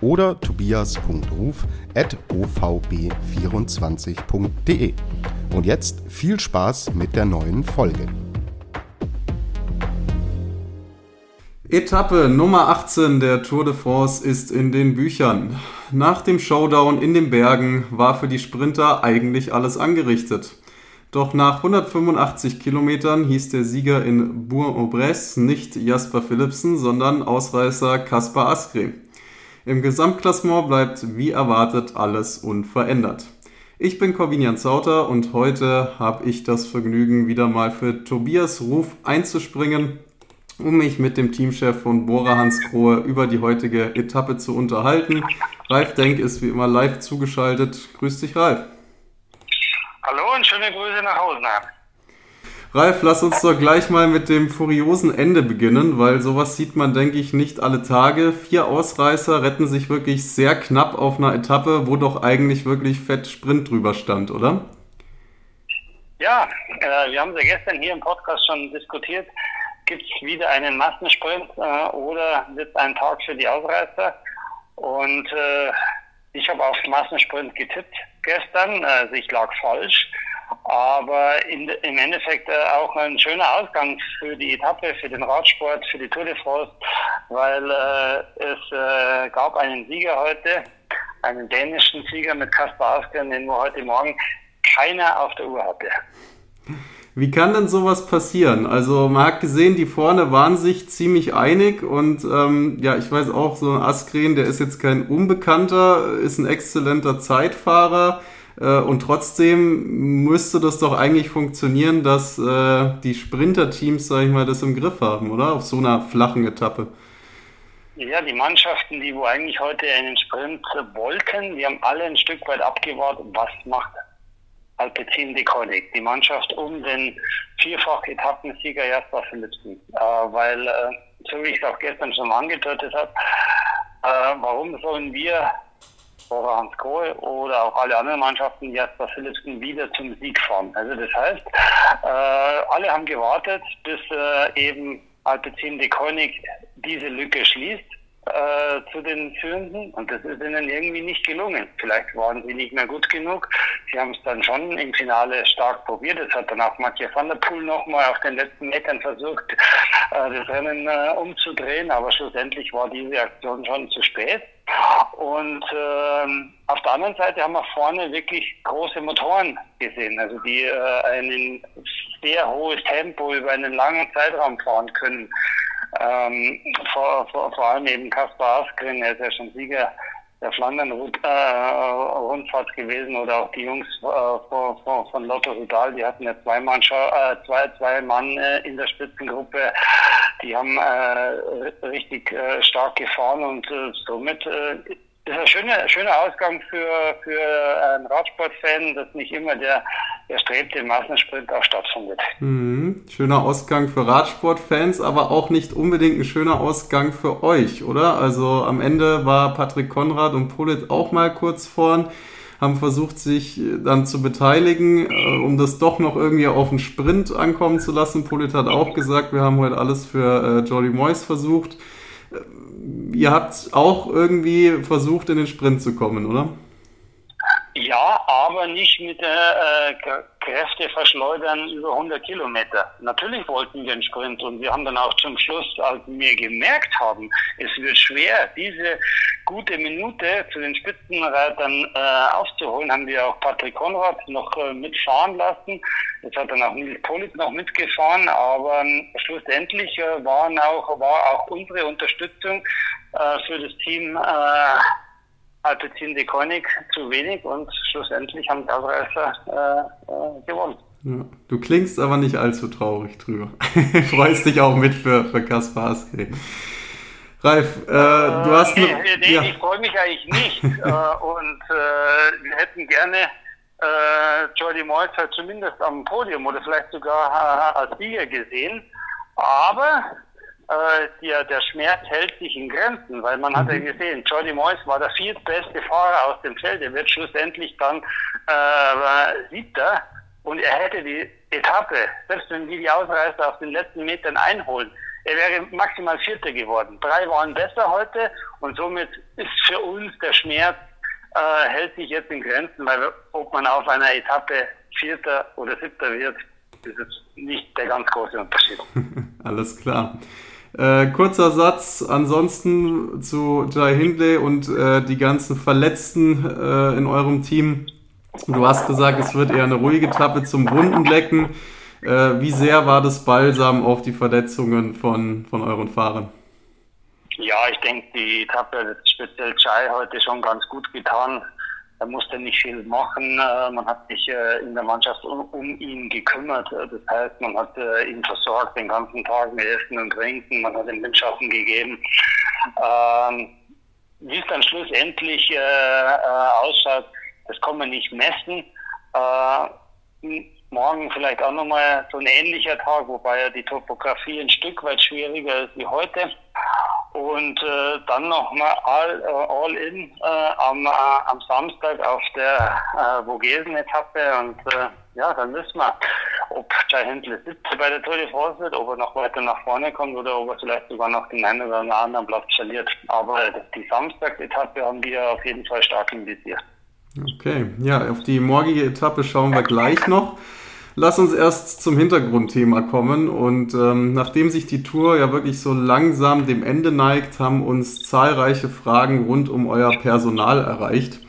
oder tobias.ruf.ovb24.de. Und jetzt viel Spaß mit der neuen Folge. Etappe Nummer 18 der Tour de France ist in den Büchern. Nach dem Showdown in den Bergen war für die Sprinter eigentlich alles angerichtet. Doch nach 185 Kilometern hieß der Sieger in Bourg-en-Bresse nicht Jasper Philipsen, sondern Ausreißer Kaspar Asgreen. Im Gesamtklassement bleibt wie erwartet alles unverändert. Ich bin Corvinian Zauter und heute habe ich das Vergnügen, wieder mal für Tobias Ruf einzuspringen um mich mit dem Teamchef von Bora Hans Krohe über die heutige Etappe zu unterhalten. Ralf Denk ist wie immer live zugeschaltet. Grüß dich, Ralf. Hallo und schöne Grüße nach Hause. Ralf, lass uns doch gleich mal mit dem furiosen Ende beginnen, weil sowas sieht man, denke ich, nicht alle Tage. Vier Ausreißer retten sich wirklich sehr knapp auf einer Etappe, wo doch eigentlich wirklich fett Sprint drüber stand, oder? Ja, äh, wir haben es ja gestern hier im Podcast schon diskutiert gibt es wieder einen Massensprint äh, oder wird ein Tag für die Ausreißer. Und äh, ich habe auf Massensprint getippt gestern, also ich lag falsch. Aber in, im Endeffekt äh, auch ein schöner Ausgang für die Etappe, für den Radsport, für die Tour de France, weil äh, es äh, gab einen Sieger heute, einen dänischen Sieger mit Kaspar Asgren, den wir heute Morgen keiner auf der Uhr hatte. Wie kann denn sowas passieren? Also man hat gesehen, die vorne waren sich ziemlich einig und ähm, ja, ich weiß auch, so ein Askren, der ist jetzt kein Unbekannter, ist ein exzellenter Zeitfahrer äh, und trotzdem müsste das doch eigentlich funktionieren, dass äh, die Sprinterteams, sag ich mal, das im Griff haben, oder? Auf so einer flachen Etappe. Ja, die Mannschaften, die wo eigentlich heute einen Sprint wollten, die haben alle ein Stück weit abgewartet, was macht Alpecin de Konig, die Mannschaft um den vierfach Etappensieger Jasper Philipsen. Äh, weil, äh, so wie ich es auch gestern schon angedeutet habe, äh, warum sollen wir oder Hans Kohl oder auch alle anderen Mannschaften Jasper Philipsen wieder zum Sieg fahren? Also das heißt, äh, alle haben gewartet, bis äh, eben Alpecin de Konig diese Lücke schließt äh, zu den Führenden und das ist ihnen irgendwie nicht gelungen. Vielleicht waren sie nicht mehr gut genug. Sie haben es dann schon im Finale stark probiert. Das hat dann auch Mathieu van der Poel nochmal auf den letzten Metern versucht, äh, das Rennen äh, umzudrehen, aber schlussendlich war diese Aktion schon zu spät. Und ähm, auf der anderen Seite haben wir vorne wirklich große Motoren gesehen, also die äh, ein sehr hohes Tempo über einen langen Zeitraum fahren können. Ähm, vor, vor, vor allem eben Kaspar Askren, er ist ja schon Sieger der Flandern-Rundfahrt äh, gewesen oder auch die Jungs äh, von, von, Lotto Rudal, die hatten ja zwei Mann, äh, zwei, zwei Mann in der Spitzengruppe, die haben richtig stark gefahren und somit äh, ist ein schöner, schöner Ausgang für, für einen Radsportfan, dass nicht immer der erstrebte Massensprint auch stattfindet. Mhm. Schöner Ausgang für Radsportfans, aber auch nicht unbedingt ein schöner Ausgang für euch, oder? Also am Ende war Patrick Konrad und Polit auch mal kurz vorn, haben versucht, sich dann zu beteiligen, äh, um das doch noch irgendwie auf den Sprint ankommen zu lassen. Polit hat auch gesagt, wir haben heute alles für äh, Jordi Moyes versucht ihr habt auch irgendwie versucht, in den Sprint zu kommen, oder? Ja, aber nicht mit der äh, Kräfte verschleudern über 100 Kilometer. Natürlich wollten wir einen Sprint und wir haben dann auch zum Schluss, als wir gemerkt haben, es wird schwer, diese gute Minute zu den Spitzenreitern äh, aufzuholen, haben wir auch Patrick Konrad noch äh, mitfahren lassen. Jetzt hat dann auch Nils Polit noch mitgefahren, aber ähm, schlussendlich äh, waren auch, war auch unsere Unterstützung äh, für das Team äh, Alpecin de Koenig zu wenig und schlussendlich haben die Ausreißer äh, äh, gewonnen. Ja, du klingst aber nicht allzu traurig drüber. Freust dich auch mit für, für Kaspar Askren. Ralf, äh, du hast... Nee, nee, ja. ich freue mich eigentlich nicht. äh, und äh, wir hätten gerne äh, Jordi Moyes halt zumindest am Podium oder vielleicht sogar äh, als Sieger gesehen. Aber äh, der, der Schmerz hält sich in Grenzen, weil man mhm. hat ja mhm. gesehen, Jordi Moyes war der viertbeste Fahrer aus dem Feld. Er wird schlussendlich dann äh, Siebter und er hätte die Etappe, selbst wenn die die Ausreißer auf den letzten Metern einholen, er wäre maximal Vierter geworden. Drei waren besser heute und somit ist für uns der Schmerz äh, hält sich jetzt in Grenzen, weil ob man auf einer Etappe Vierter oder Siebter wird, ist es nicht der ganz große Unterschied. Alles klar. Äh, kurzer Satz ansonsten zu Jai Hindley und äh, die ganzen Verletzten äh, in eurem Team. Du hast gesagt, es wird eher eine ruhige Etappe zum Wundenlecken. Äh, wie sehr war das Balsam auf die Verletzungen von, von euren Fahrern? Ja, ich denke, die Etappe, speziell Chai, heute schon ganz gut getan. Er musste nicht viel machen. Äh, man hat sich äh, in der Mannschaft um, ihn gekümmert. Äh, das heißt, man hat ihn versorgt den ganzen Tag mit Essen und Trinken. Man hat ihm Windschatten gegeben. Ähm, wie es dann schlussendlich ausschaut, das kann man nicht messen. Morgen vielleicht auch nochmal so ein ähnlicher Tag, wobei ja die Topografie ein Stück weit schwieriger ist wie heute und äh, dann nochmal all, äh, all in äh, am, äh, am Samstag auf der äh, Vogesen-Etappe und äh, ja, dann wissen wir, ob Jai Hindley siebte bei der Tour de France ob er noch weiter nach vorne kommt oder ob er vielleicht sogar noch den einen oder anderen Platz verliert. Aber die Samstag-Etappe haben wir auf jeden Fall stark im Visier. Okay, ja, auf die morgige Etappe schauen wir gleich noch. Lass uns erst zum Hintergrundthema kommen. Und ähm, nachdem sich die Tour ja wirklich so langsam dem Ende neigt, haben uns zahlreiche Fragen rund um euer Personal erreicht.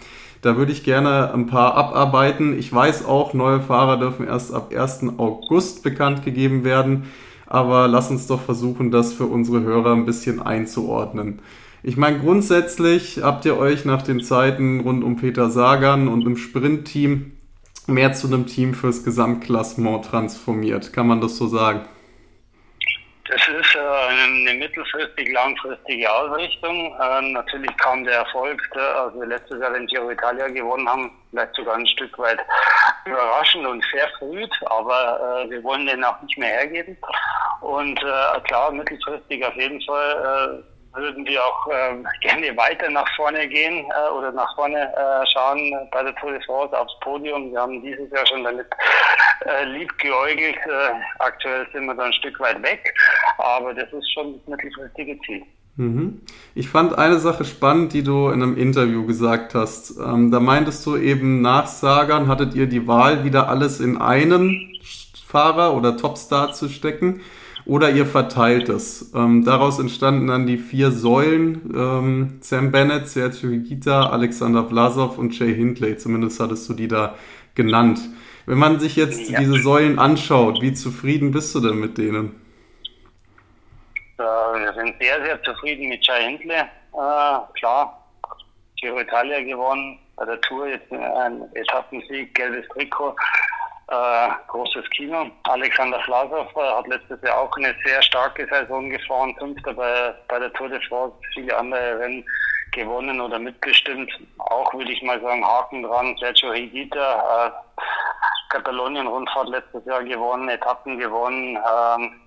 Da würde ich gerne ein paar abarbeiten. Ich weiß auch, neue Fahrer dürfen erst ab 1. August bekannt gegeben werden. Aber lass uns doch versuchen, das für unsere Hörer ein bisschen einzuordnen. Ich meine, grundsätzlich habt ihr euch nach den Zeiten rund um Peter Sagan und im Sprintteam mehr zu einem Team fürs Gesamtklassement transformiert. Kann man das so sagen? Das ist äh, eine mittelfristig, langfristige Ausrichtung. Äh, natürlich kam der Erfolg, als wir letztes Jahr den Giro Italia gewonnen haben, vielleicht sogar ein Stück weit überraschend und verfrüht, aber äh, wir wollen den auch nicht mehr hergeben. Und äh, klar, mittelfristig auf jeden Fall würden wir auch ähm, gerne weiter nach vorne gehen äh, oder nach vorne äh, schauen bei der Tour de France aufs Podium. Wir haben dieses Jahr schon damit äh, lieb. Äh, aktuell sind wir da ein Stück weit weg, aber das ist schon das mittelfristige Ziel. Mhm. Ich fand eine Sache spannend, die du in einem Interview gesagt hast. Ähm, da meintest du eben nach Sagan hattet ihr die Wahl, wieder alles in einen Fahrer oder Topstar zu stecken oder ihr verteilt es. Ähm, daraus entstanden dann die vier Säulen, ähm, Sam Bennett, Sergio Higuita, Alexander Vlasov und Jay Hindley, zumindest hattest du die da genannt. Wenn man sich jetzt ja. diese Säulen anschaut, wie zufrieden bist du denn mit denen? Äh, wir sind sehr, sehr zufrieden mit Jay Hindley. Äh, klar, Giro Italia gewonnen, bei der Tour jetzt ein Etappensieg, gelbes Trikot äh, großes Kino. Alexander Vlasov äh, hat letztes Jahr auch eine sehr starke Saison gefahren, Fünfter bei, bei der Tour de France, viele andere Rennen gewonnen oder mitbestimmt. Auch würde ich mal sagen, Haken dran. Sergio Higuita, äh, Katalonien-Rundfahrt letztes Jahr gewonnen, Etappen gewonnen. Ähm,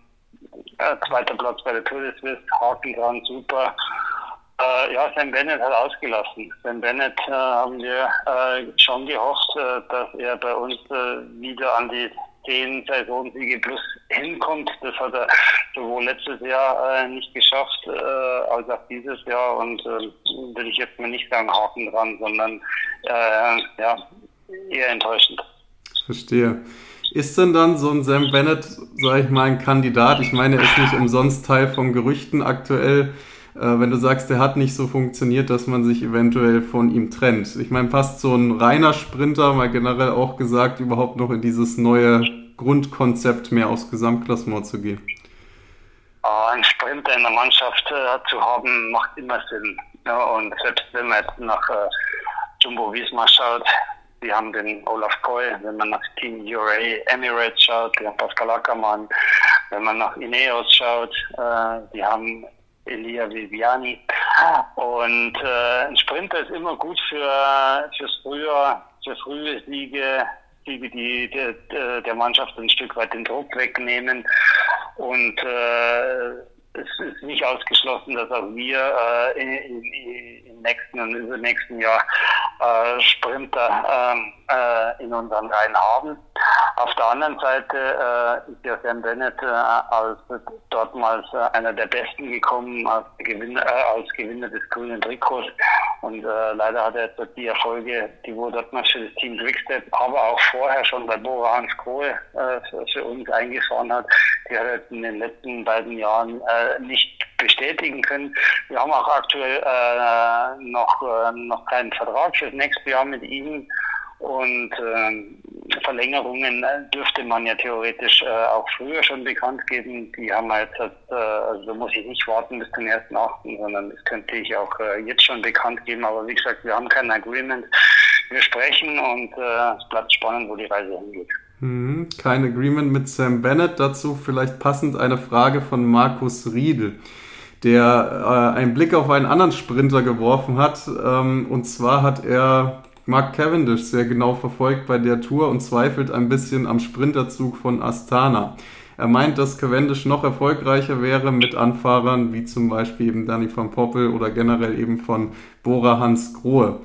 äh, zweiter Platz bei der Tour de Suisse, Haken dran, super. Äh, ja, Sam Bennett hat ausgelassen. Sam Bennett äh, haben wir äh, schon gehofft, äh, dass er bei uns äh, wieder an die zehn Saisonsiege plus hinkommt. Das hat er sowohl letztes Jahr äh, nicht geschafft, als auch dieses Jahr. Und will ich jetzt mal nicht sagen Haken dran, sondern ja, eher enttäuschend. Verstehe. Ist denn dann so ein Sam Bennett, sage ich mal, ein Kandidat? Ich meine, er ist nicht umsonst Teil von Gerüchten aktuell wenn du sagst, der hat nicht so funktioniert, dass man sich eventuell von ihm trennt. Ich meine, passt so ein reiner Sprinter, mal generell auch gesagt, überhaupt noch in dieses neue Grundkonzept mehr aufs Gesamtklassement zu gehen? Uh, ein Sprinter in der Mannschaft uh, zu haben, macht immer Sinn. Ja, und selbst wenn man jetzt nach uh, Jumbo Visma schaut, die haben den Olaf Koy, wenn man nach Team URA Emirates schaut, die haben Pascal Ackermann, wenn man nach Ineos schaut, die haben Elia Viviani. Und äh, ein Sprinter ist immer gut für fürs Frühjahr, für frühe Siege, Siege, die der, der Mannschaft ein Stück weit den Druck wegnehmen. Und äh, es ist nicht ausgeschlossen, dass auch wir äh, in, in, nächsten und übernächsten Jahr äh, Sprinter ähm, äh, in unseren Reihen haben. Auf der anderen Seite äh, ist ja Sam Bennett äh, als dortmals äh, einer der Besten gekommen, als Gewinner, äh, als Gewinner des grünen Trikots. Und äh, leider hat er jetzt die Erfolge, die wo Dortmund für das Team Quickstep, aber auch vorher schon bei Bora Hans Grohe für, für, uns eingefahren hat, die hat er in den letzten beiden Jahren nicht bestätigen können. Wir haben auch aktuell äh, noch, äh, noch keinen Vertrag für das nächste Jahr mit ihm. Und äh, Verlängerungen dürfte man ja theoretisch äh, auch früher schon bekannt geben. Die haben wir jetzt, äh, also da muss ich nicht warten bis zum 1.8., sondern das könnte ich auch äh, jetzt schon bekannt geben. Aber wie gesagt, wir haben kein Agreement. Wir sprechen und es bleibt spannend, wo die Reise hingeht. Mhm, kein Agreement mit Sam Bennett. Dazu vielleicht passend eine Frage von Markus Riedel der äh, einen Blick auf einen anderen Sprinter geworfen hat. Ähm, und zwar hat er Mark Cavendish sehr genau verfolgt bei der Tour und zweifelt ein bisschen am Sprinterzug von Astana. Er meint, dass Cavendish noch erfolgreicher wäre mit Anfahrern wie zum Beispiel eben Danny van Poppel oder generell eben von Bora Hans Grohe.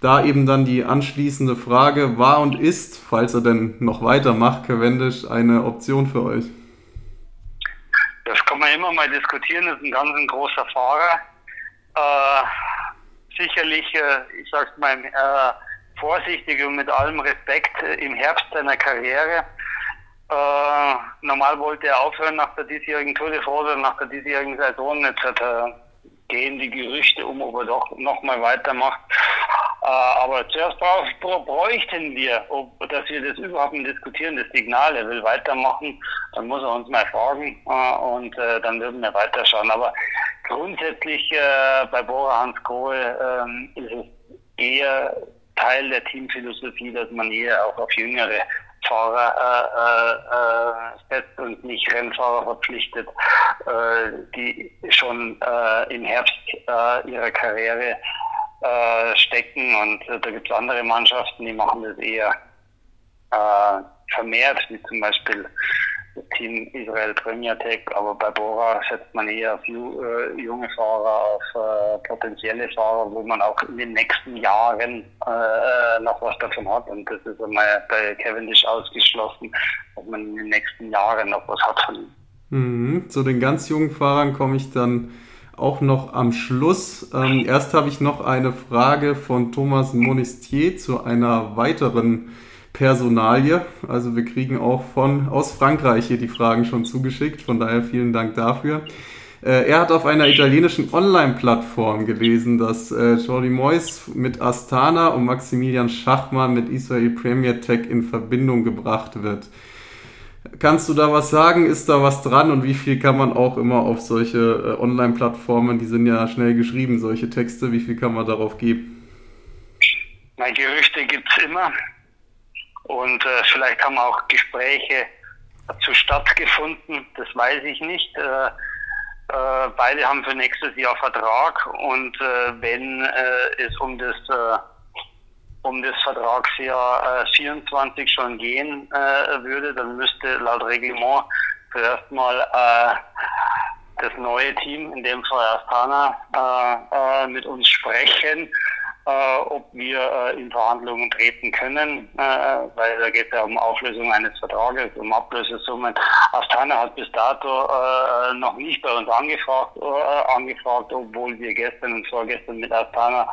Da eben dann die anschließende Frage, war und ist, falls er denn noch weitermacht, Cavendish eine Option für euch? Das kann man immer mal diskutieren, das ist ein ganz ein großer Fahrer. Äh, sicherlich, äh, ich sag's mal, äh, vorsichtig und mit allem Respekt äh, im Herbst seiner Karriere. Äh, normal wollte er aufhören nach der diesjährigen Tour de France, nach der diesjährigen Saison. Jetzt gehen die Gerüchte um, ob er doch nochmal weitermacht. Äh, aber zuerst bräuchten wir, ob, dass wir das überhaupt nicht diskutieren, das Signal, er will weitermachen, dann muss er uns mal fragen äh, und äh, dann würden wir weiterschauen. Aber grundsätzlich bei Bora Hans Kohl ähm, ist es eher Teil der Teamphilosophie, dass man eher auch auf jüngere Fahrer äh, äh, setzt und nicht Rennfahrer verpflichtet, äh, die schon äh, im Herbst äh, ihrer Karriere äh, stecken. Und äh, da gibt es andere Mannschaften, die machen das eher äh, vermehrt, wie zum Beispiel Team Israel Premier Tech, aber bei Bora setzt man eher auf ju, äh, junge Fahrer, auf äh, potenzielle Fahrer, wo man auch in den nächsten Jahren äh, noch was davon hat. Und das ist einmal bei Cavendish ausgeschlossen, dass man in den nächsten Jahren noch was hat von ihm. Mhm. Zu den ganz jungen Fahrern komme ich dann auch noch am Schluss. Ähm, erst habe ich noch eine Frage von Thomas Monistier zu einer weiteren Personalie. Also wir kriegen auch von aus Frankreich hier die Fragen schon zugeschickt. Von daher vielen Dank dafür. Äh, er hat auf einer italienischen Online-Plattform gelesen, dass äh, Jordi Moyes mit Astana und Maximilian Schachmann mit Israel Premier Tech in Verbindung gebracht wird. Kannst du da was sagen? Ist da was dran und wie viel kann man auch immer auf solche äh, Online-Plattformen, die sind ja schnell geschrieben, solche Texte, wie viel kann man darauf geben? Na, Gerüchte gibt es immer. Und äh, vielleicht haben auch Gespräche dazu stattgefunden, das weiß ich nicht. Äh, äh, beide haben für nächstes Jahr Vertrag und äh, wenn es um das um das Vertragsjahr 24 schon gehen würde, dann müsste laut Reglement zuerst mal das neue Team, in dem Fall Astana, mit uns sprechen äh, ob wir äh, in Verhandlungen treten können, äh, weil da geht es ja um Auflösung eines Vertrages, um Ablösesummen. Astana hat bis dato äh, noch nicht bei uns angefragt, äh, angefragt, obwohl wir gestern und vorgestern mit Astana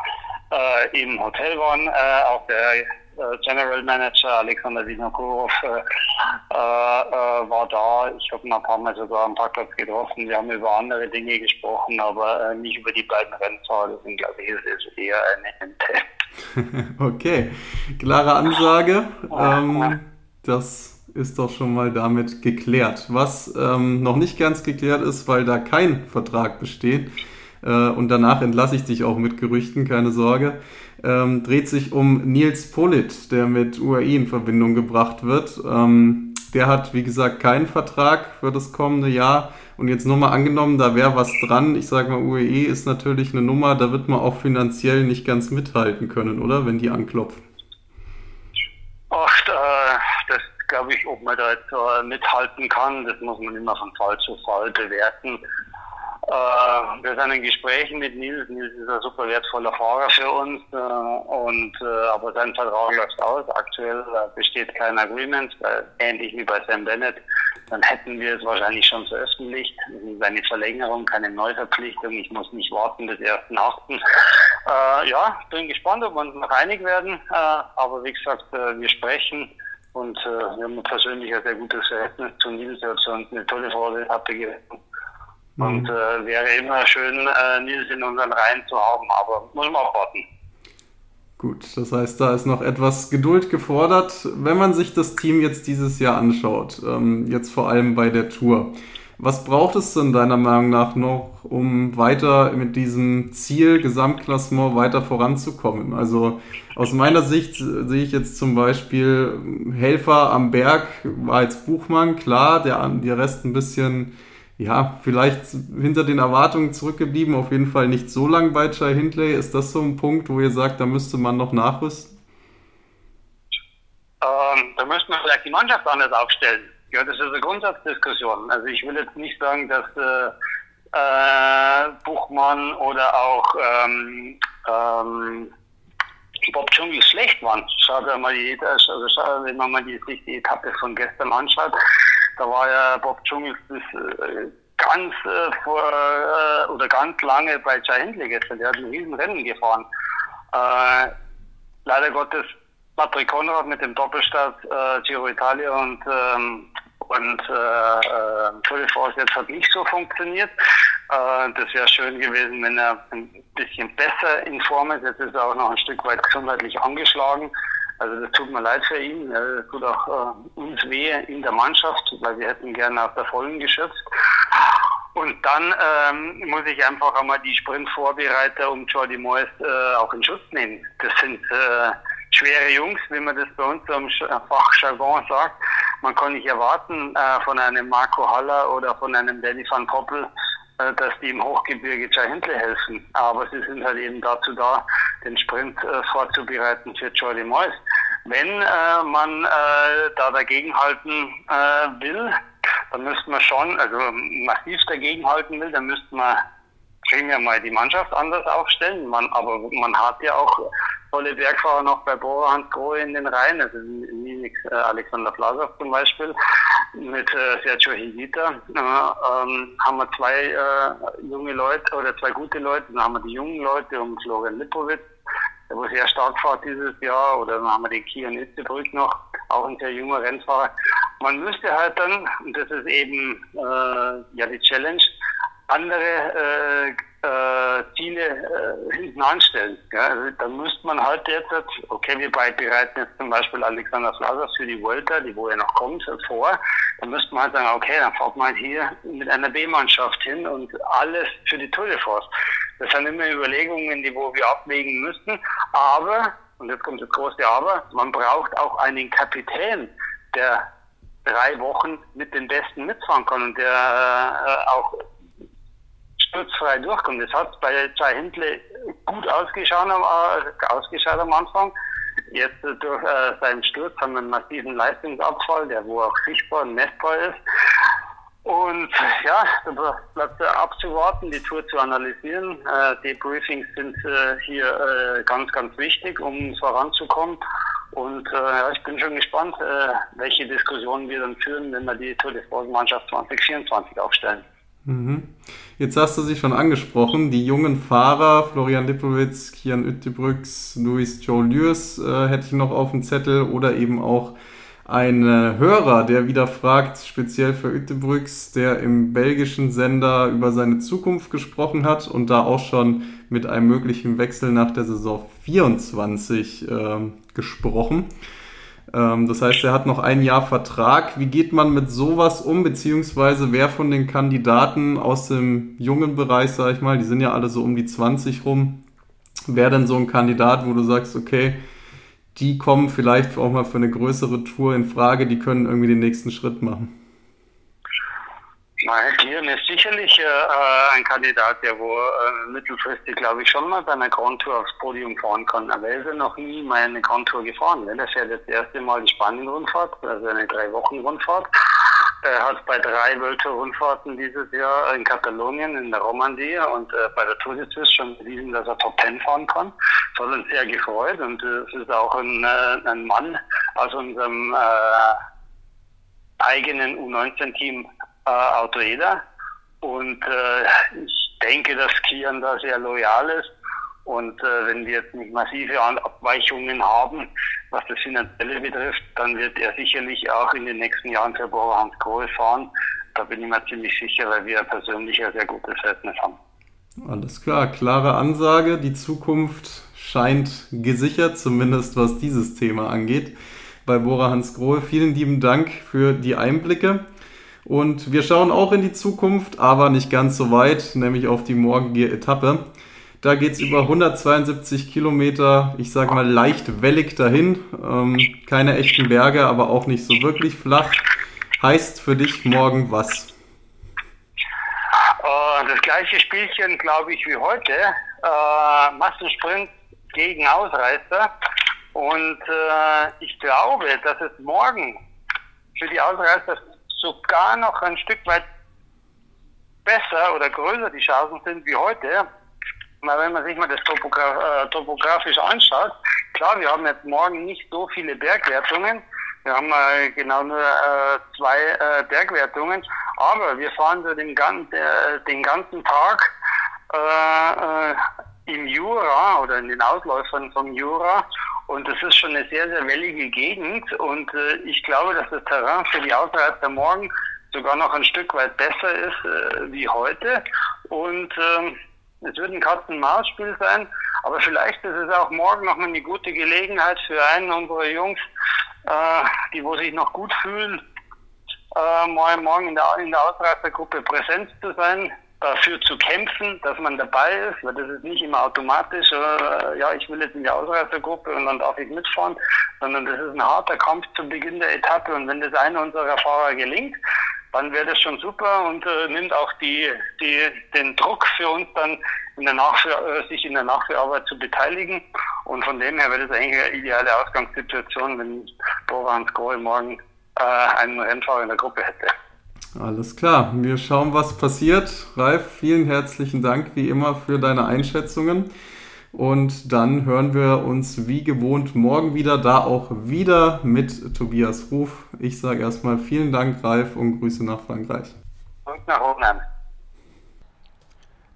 äh, im Hotel waren. Äh, auch der äh, General Manager Alexander Vinokurov äh, äh, war da. Ich habe ihn ein paar Mal sogar am Parkplatz getroffen. Wir haben über andere Dinge gesprochen, aber nicht über die beiden Rennfahrer. Deswegen glaube ich, es ist eher eine Ente. okay, klare Ansage. Ähm, das ist doch schon mal damit geklärt. Was ähm, noch nicht ganz geklärt ist, weil da kein Vertrag besteht, äh, und danach entlasse ich dich auch mit Gerüchten, keine Sorge ähm, dreht sich um Nils Polit, der mit UAE in Verbindung gebracht wird. Ähm, der hat, wie gesagt, keinen Vertrag für das kommende Jahr. Und jetzt nur mal angenommen, da wäre was dran. Ich sage mal, UAE ist natürlich eine Nummer, da wird man auch finanziell nicht ganz mithalten können, oder? Wenn die anklopfen. glaube ich, ob man da jetzt äh, mithalten kann. Das muss man immer von Fall zu Fall bewerten. Äh, wir sind in Gesprächen mit Nils. Nils ist ein super wertvoller Fahrer für uns. Äh, und, äh, aber sein Vertrag läuft aus. Aktuell äh, besteht kein Agreement, weil, ähnlich wie bei Sam Bennett. Dann hätten wir es wahrscheinlich schon veröffentlicht. Seine Verlängerung, keine Neuverpflichtung. Ich muss nicht warten bis 1.8. Äh, ja, bin gespannt, ob wir uns noch einig werden. Äh, aber wie gesagt, äh, wir sprechen. Und wir haben persönlich ein sehr gutes Verhältnis zu Nils. Er hat uns eine tolle Freude abgegeben. Mhm. Und äh, wäre immer schön, äh, Nils in unseren Reihen zu haben, aber muss man abwarten. Gut, das heißt, da ist noch etwas Geduld gefordert. Wenn man sich das Team jetzt dieses Jahr anschaut, ähm, jetzt vor allem bei der Tour, was braucht es denn deiner Meinung nach noch, um weiter mit diesem Ziel Gesamtklassement weiter voranzukommen? Also aus meiner Sicht sehe ich jetzt zum Beispiel Helfer am Berg war jetzt Buchmann, klar, der, der Rest ein bisschen ja, vielleicht hinter den Erwartungen zurückgeblieben, auf jeden Fall nicht so lang bei Chai Hindley. Ist das so ein Punkt, wo ihr sagt, da müsste man noch nachrüsten? Ähm, da müsste man vielleicht die Mannschaft anders aufstellen. Ja, das ist eine Grundsatzdiskussion. Also ich will jetzt nicht sagen, dass äh, äh, Buchmann oder auch ähm, ähm, Bob Dschungel schlecht waren. Schaut mal die, also schaut, wenn man sich die Etappe von gestern anschaut, da war ja Bob Dschungels bis äh, ganz äh, vor äh, oder ganz lange bei Jai Hindley gestern. Der hat ein riesen Rennen gefahren. Äh, leider Gottes Patrick Konrad mit dem Doppelstart äh, Giro Italia und ähm, und äh, äh, Tour de jetzt hat nicht so funktioniert. Äh, das wäre schön gewesen, wenn er ein bisschen besser in Form ist. Jetzt ist er auch noch ein Stück weit gesundheitlich angeschlagen. Also das tut mir leid für ihn. Das tut auch äh, uns weh in der Mannschaft, weil wir hätten gerne auf der Vollen geschöpft. Und dann ähm, muss ich einfach einmal die Sprintvorbereiter um Jordi Moyes äh, auch in Schutz nehmen. Das sind äh, schwere Jungs, wie man das bei uns im Fachjargon sagt. Man kann nicht erwarten äh, von einem Marco Haller oder von einem Danny van Poppel, äh, dass die im Hochgebirge Hindley helfen. Aber sie sind halt eben dazu da, den Sprint äh, vorzubereiten für Jordi Moyes. Wenn äh, man äh, da dagegenhalten äh, will, dann müsste man schon, also massiv dagegenhalten will, dann müsste man primär mal die Mannschaft anders aufstellen. Man, aber man hat ja auch tolle Bergfahrer noch bei Bora Hans Grohe in den Reihen, also Nix, äh, Alexander Plasow zum Beispiel, mit äh, Sergio Higuita, äh, ähm, haben wir zwei äh, junge Leute oder zwei gute Leute, dann haben wir die jungen Leute um Florian Lipowitz, wo sehr stark fährt dieses Jahr, oder dann haben wir den Kian Itzebrück noch, auch ein sehr junger Rennfahrer. Man müsste halt dann, und das ist eben äh, ja die Challenge, andere äh, äh, Ziele äh, hinten anstellen. Ja? Also, dann müsste man halt jetzt, okay, wir bereiten jetzt zum Beispiel Alexander Flasers für die Volta, die wo er noch kommt, vor. Dann müsste man halt sagen, okay, dann fahrt man hier mit einer B-Mannschaft hin und alles für die Tour de France. Das sind immer Überlegungen, die wo wir abwägen müssten. Aber, und jetzt kommt das große Aber, man braucht auch einen Kapitän, der drei Wochen mit den Besten mitfahren kann und der äh, auch sturzfrei durchkommt. Das hat bei Jai Hindley gut ausgeschaut, äh, ausgeschaut am Anfang. Jetzt durch äh, seinen Sturz haben wir einen massiven Leistungsabfall, der wo auch sichtbar und messbar ist. Und ja, bleibt abzuwarten, die Tour zu analysieren. Äh, die Briefings sind äh, hier äh, ganz, ganz wichtig, um voranzukommen. Und äh, ja, ich bin schon gespannt, äh, welche Diskussionen wir dann führen, wenn wir die Tour de France Mannschaft 2024 aufstellen. Mhm. Jetzt hast du sie schon angesprochen, die jungen Fahrer, Florian Lippowitz, Kian Uettebrücks, Luis Joe Lürs äh, hätte ich noch auf dem Zettel oder eben auch ein äh, Hörer, der wieder fragt, speziell für Uettebrücks, der im belgischen Sender über seine Zukunft gesprochen hat und da auch schon mit einem möglichen Wechsel nach der Saison 24 äh, gesprochen. Ähm, das heißt, er hat noch ein Jahr Vertrag. Wie geht man mit sowas um, beziehungsweise wer von den Kandidaten aus dem jungen Bereich, sag ich mal, die sind ja alle so um die 20 rum, wäre denn so ein Kandidat, wo du sagst, okay, die kommen vielleicht auch mal für eine größere Tour in Frage, die können irgendwie den nächsten Schritt machen? Kieren ist sicherlich äh, ein Kandidat, der wo äh, mittelfristig, glaube ich, schon mal bei einer Grand Tour aufs Podium fahren kann. Aber er ist ja noch nie mal eine Grand Tour gefahren. Ne? Der fährt jetzt das erste Mal die Spanien-Rundfahrt, also eine Drei-Wochen-Rundfahrt. Er hat bei drei World Tour Rundfahrten dieses Jahr in Katalonien, in der Romandie und äh, bei der Tour de Suisse schon bewiesen, dass er Top Ten fahren kann. Das hat uns sehr gefreut und äh, es ist auch ein, äh, ein Mann aus unserem äh, eigenen U19-Team äh, Autoeda. Und äh, ich denke, dass Kian da sehr loyal ist. Und wenn wir jetzt nicht massive Abweichungen haben, was das Finanzielle betrifft, dann wird er sicherlich auch in den nächsten Jahren für Bora Hans Grohe fahren. Da bin ich mir ziemlich sicher, weil wir persönlich ein sehr gutes Verhältnis haben. Alles klar, klare Ansage. Die Zukunft scheint gesichert, zumindest was dieses Thema angeht. Bei Bora Hans Grohe. Vielen lieben Dank für die Einblicke. Und wir schauen auch in die Zukunft, aber nicht ganz so weit, nämlich auf die morgige Etappe. Da geht es über 172 Kilometer, ich sage mal leicht wellig dahin. Ähm, keine echten Berge, aber auch nicht so wirklich flach. Heißt für dich morgen was? Äh, das gleiche Spielchen, glaube ich, wie heute. Äh, Massensprint gegen Ausreißer. Und äh, ich glaube, dass es morgen für die Ausreißer sogar noch ein Stück weit besser oder größer die Chancen sind wie heute. Weil wenn man sich mal das Topograf äh, topografisch anschaut, klar, wir haben jetzt morgen nicht so viele Bergwertungen. Wir haben äh, genau nur äh, zwei äh, Bergwertungen, aber wir fahren so den, gan der, den ganzen Tag äh, äh, im Jura oder in den Ausläufern vom Jura und das ist schon eine sehr, sehr wellige Gegend. Und äh, ich glaube, dass das Terrain für die Ausreiter morgen sogar noch ein Stück weit besser ist wie heute. Und ähm, es wird ein Katzen-Maus-Spiel sein. Aber vielleicht ist es auch morgen noch mal eine gute Gelegenheit für einen unserer Jungs, äh, die wo sich noch gut fühlen, äh, morgen in der, in der Ausreißergruppe präsent zu sein dafür zu kämpfen, dass man dabei ist, weil das ist nicht immer automatisch, äh, ja, ich will jetzt in die Ausreißergruppe und dann darf ich mitfahren, sondern das ist ein harter Kampf zu Beginn der Etappe und wenn das einer unserer Fahrer gelingt, dann wäre das schon super und äh, nimmt auch die, die, den Druck für uns dann in der äh, sich in der Nachführarbeit zu beteiligen. Und von dem her wäre das eigentlich eine ideale Ausgangssituation, wenn Boran Skoll morgen äh, einen Rennfahrer in der Gruppe hätte. Alles klar, wir schauen, was passiert. Ralf, vielen herzlichen Dank wie immer für deine Einschätzungen. Und dann hören wir uns wie gewohnt morgen wieder, da auch wieder mit Tobias Ruf. Ich sage erstmal vielen Dank, Ralf, und Grüße nach Frankreich. Und nach Hohenheim.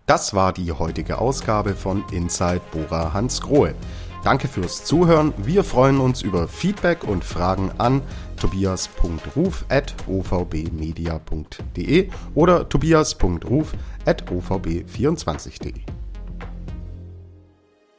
Das war die heutige Ausgabe von Inside Bora Hans Grohe. Danke fürs Zuhören. Wir freuen uns über Feedback und Fragen an tobias.ruf.ovbmedia.de oder tobias.ruf.ovb24.de.